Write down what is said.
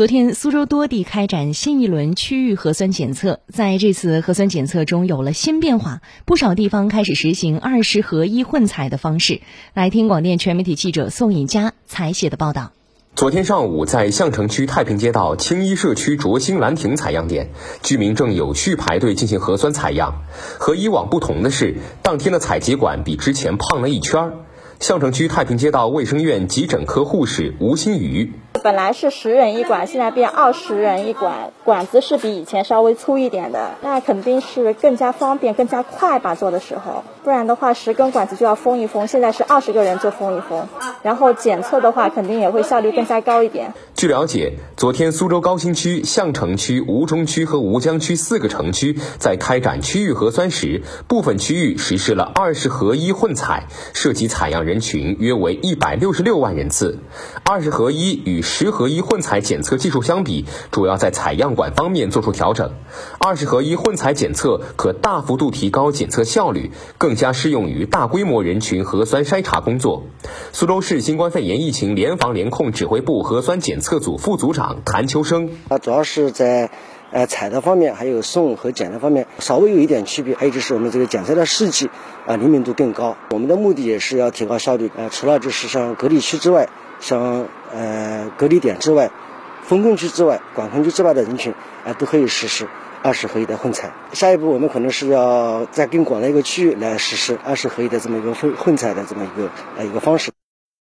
昨天，苏州多地开展新一轮区域核酸检测。在这次核酸检测中，有了新变化，不少地方开始实行二十合一混采的方式。来听广电全媒体记者宋颖佳采写的报道。昨天上午，在相城区太平街道青衣社区卓兴兰亭采样点，居民正有序排队进行核酸采样。和以往不同的是，当天的采集管比之前胖了一圈儿。相城区太平街道卫生院急诊科护士吴新宇。本来是十人一管，现在变二十人一管，管子是比以前稍微粗一点的，那肯定是更加方便、更加快吧？做的时候，不然的话十根管子就要封一封，现在是二十个人就封一封，然后检测的话肯定也会效率更加高一点。据了解，昨天苏州高新区、相城区、吴中区和吴江区四个城区在开展区域核酸时，部分区域实施了二十合一混采，涉及采样人群约为一百六十六万人次。二十合一与十合一混采检测技术相比，主要在采样管方面做出调整。二十合一混采检测可大幅度提高检测效率，更加适用于大规模人群核酸筛查工作。苏州市新冠肺炎疫情联防联控指挥部核酸检测组副组长谭秋生：啊，主要是在呃采的方面，还有送和检的方面稍微有一点区别，还有就是我们这个检测的试剂啊灵敏度更高。我们的目的也是要提高效率。呃，除了就是像隔离区之外，像呃，隔离点之外、封控区之外、管控区之外的人群，啊，都可以实施二十合一的混采。下一步，我们可能是要在更广的一个区域来实施二十合一的这么一个混混采的这么一个呃一个方式。